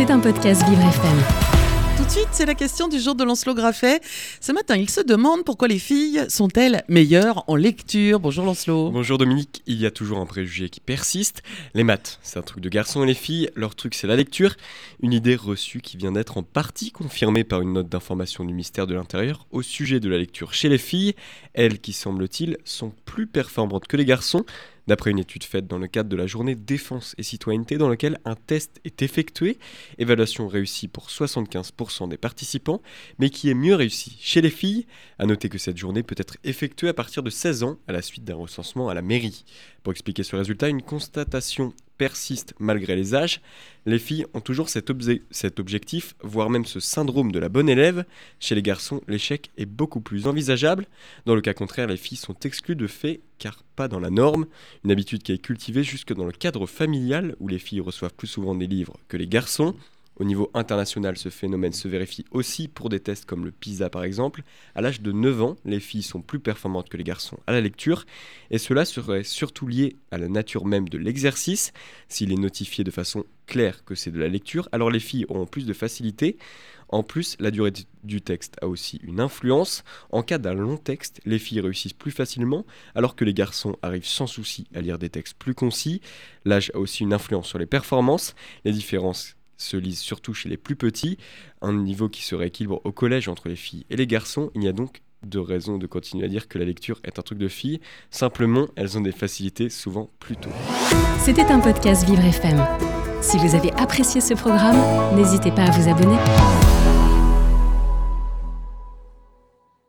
C'est un podcast Vivre FM. Tout de suite, c'est la question du jour de Lancelot Graffet. Ce matin, il se demande pourquoi les filles sont-elles meilleures en lecture. Bonjour Lancelot. Bonjour Dominique, il y a toujours un préjugé qui persiste. Les maths, c'est un truc de garçons et les filles, leur truc c'est la lecture. Une idée reçue qui vient d'être en partie confirmée par une note d'information du ministère de l'Intérieur au sujet de la lecture chez les filles. Elles qui, semble-t-il, sont plus performantes que les garçons d'après une étude faite dans le cadre de la journée défense et citoyenneté dans laquelle un test est effectué, évaluation réussie pour 75% des participants, mais qui est mieux réussie chez les filles. À noter que cette journée peut être effectuée à partir de 16 ans à la suite d'un recensement à la mairie. Pour expliquer ce résultat, une constatation persiste malgré les âges. Les filles ont toujours cet, objectif, voire même ce syndrome de la bonne élève. Chez les garçons, l'échec est beaucoup plus envisageable. Dans le cas contraire, les filles sont exclues de fait, car pas dans la norme. Une habitude qui est cultivée jusque dans le cadre familial, où les filles reçoivent plus souvent des livres que les garçons. Au niveau international, ce phénomène se vérifie aussi pour des tests comme le PISA par exemple. À l'âge de 9 ans, les filles sont plus performantes que les garçons à la lecture, et cela serait surtout lié à la nature même de l'exercice. S'il est notifié de façon claire que c'est de la lecture, alors les filles auront plus de facilité. En plus, la durée du texte a aussi une influence. En cas d'un long texte, les filles réussissent plus facilement, alors que les garçons arrivent sans souci à lire des textes plus concis. L'âge a aussi une influence sur les performances. Les différences se lisent surtout chez les plus petits, un niveau qui se rééquilibre au collège entre les filles et les garçons. Il n'y a donc de raison de continuer à dire que la lecture est un truc de filles. Simplement, elles ont des facilités souvent plus tôt. C'était un podcast Vivre FM. Si vous avez apprécié ce programme, n'hésitez pas à vous abonner.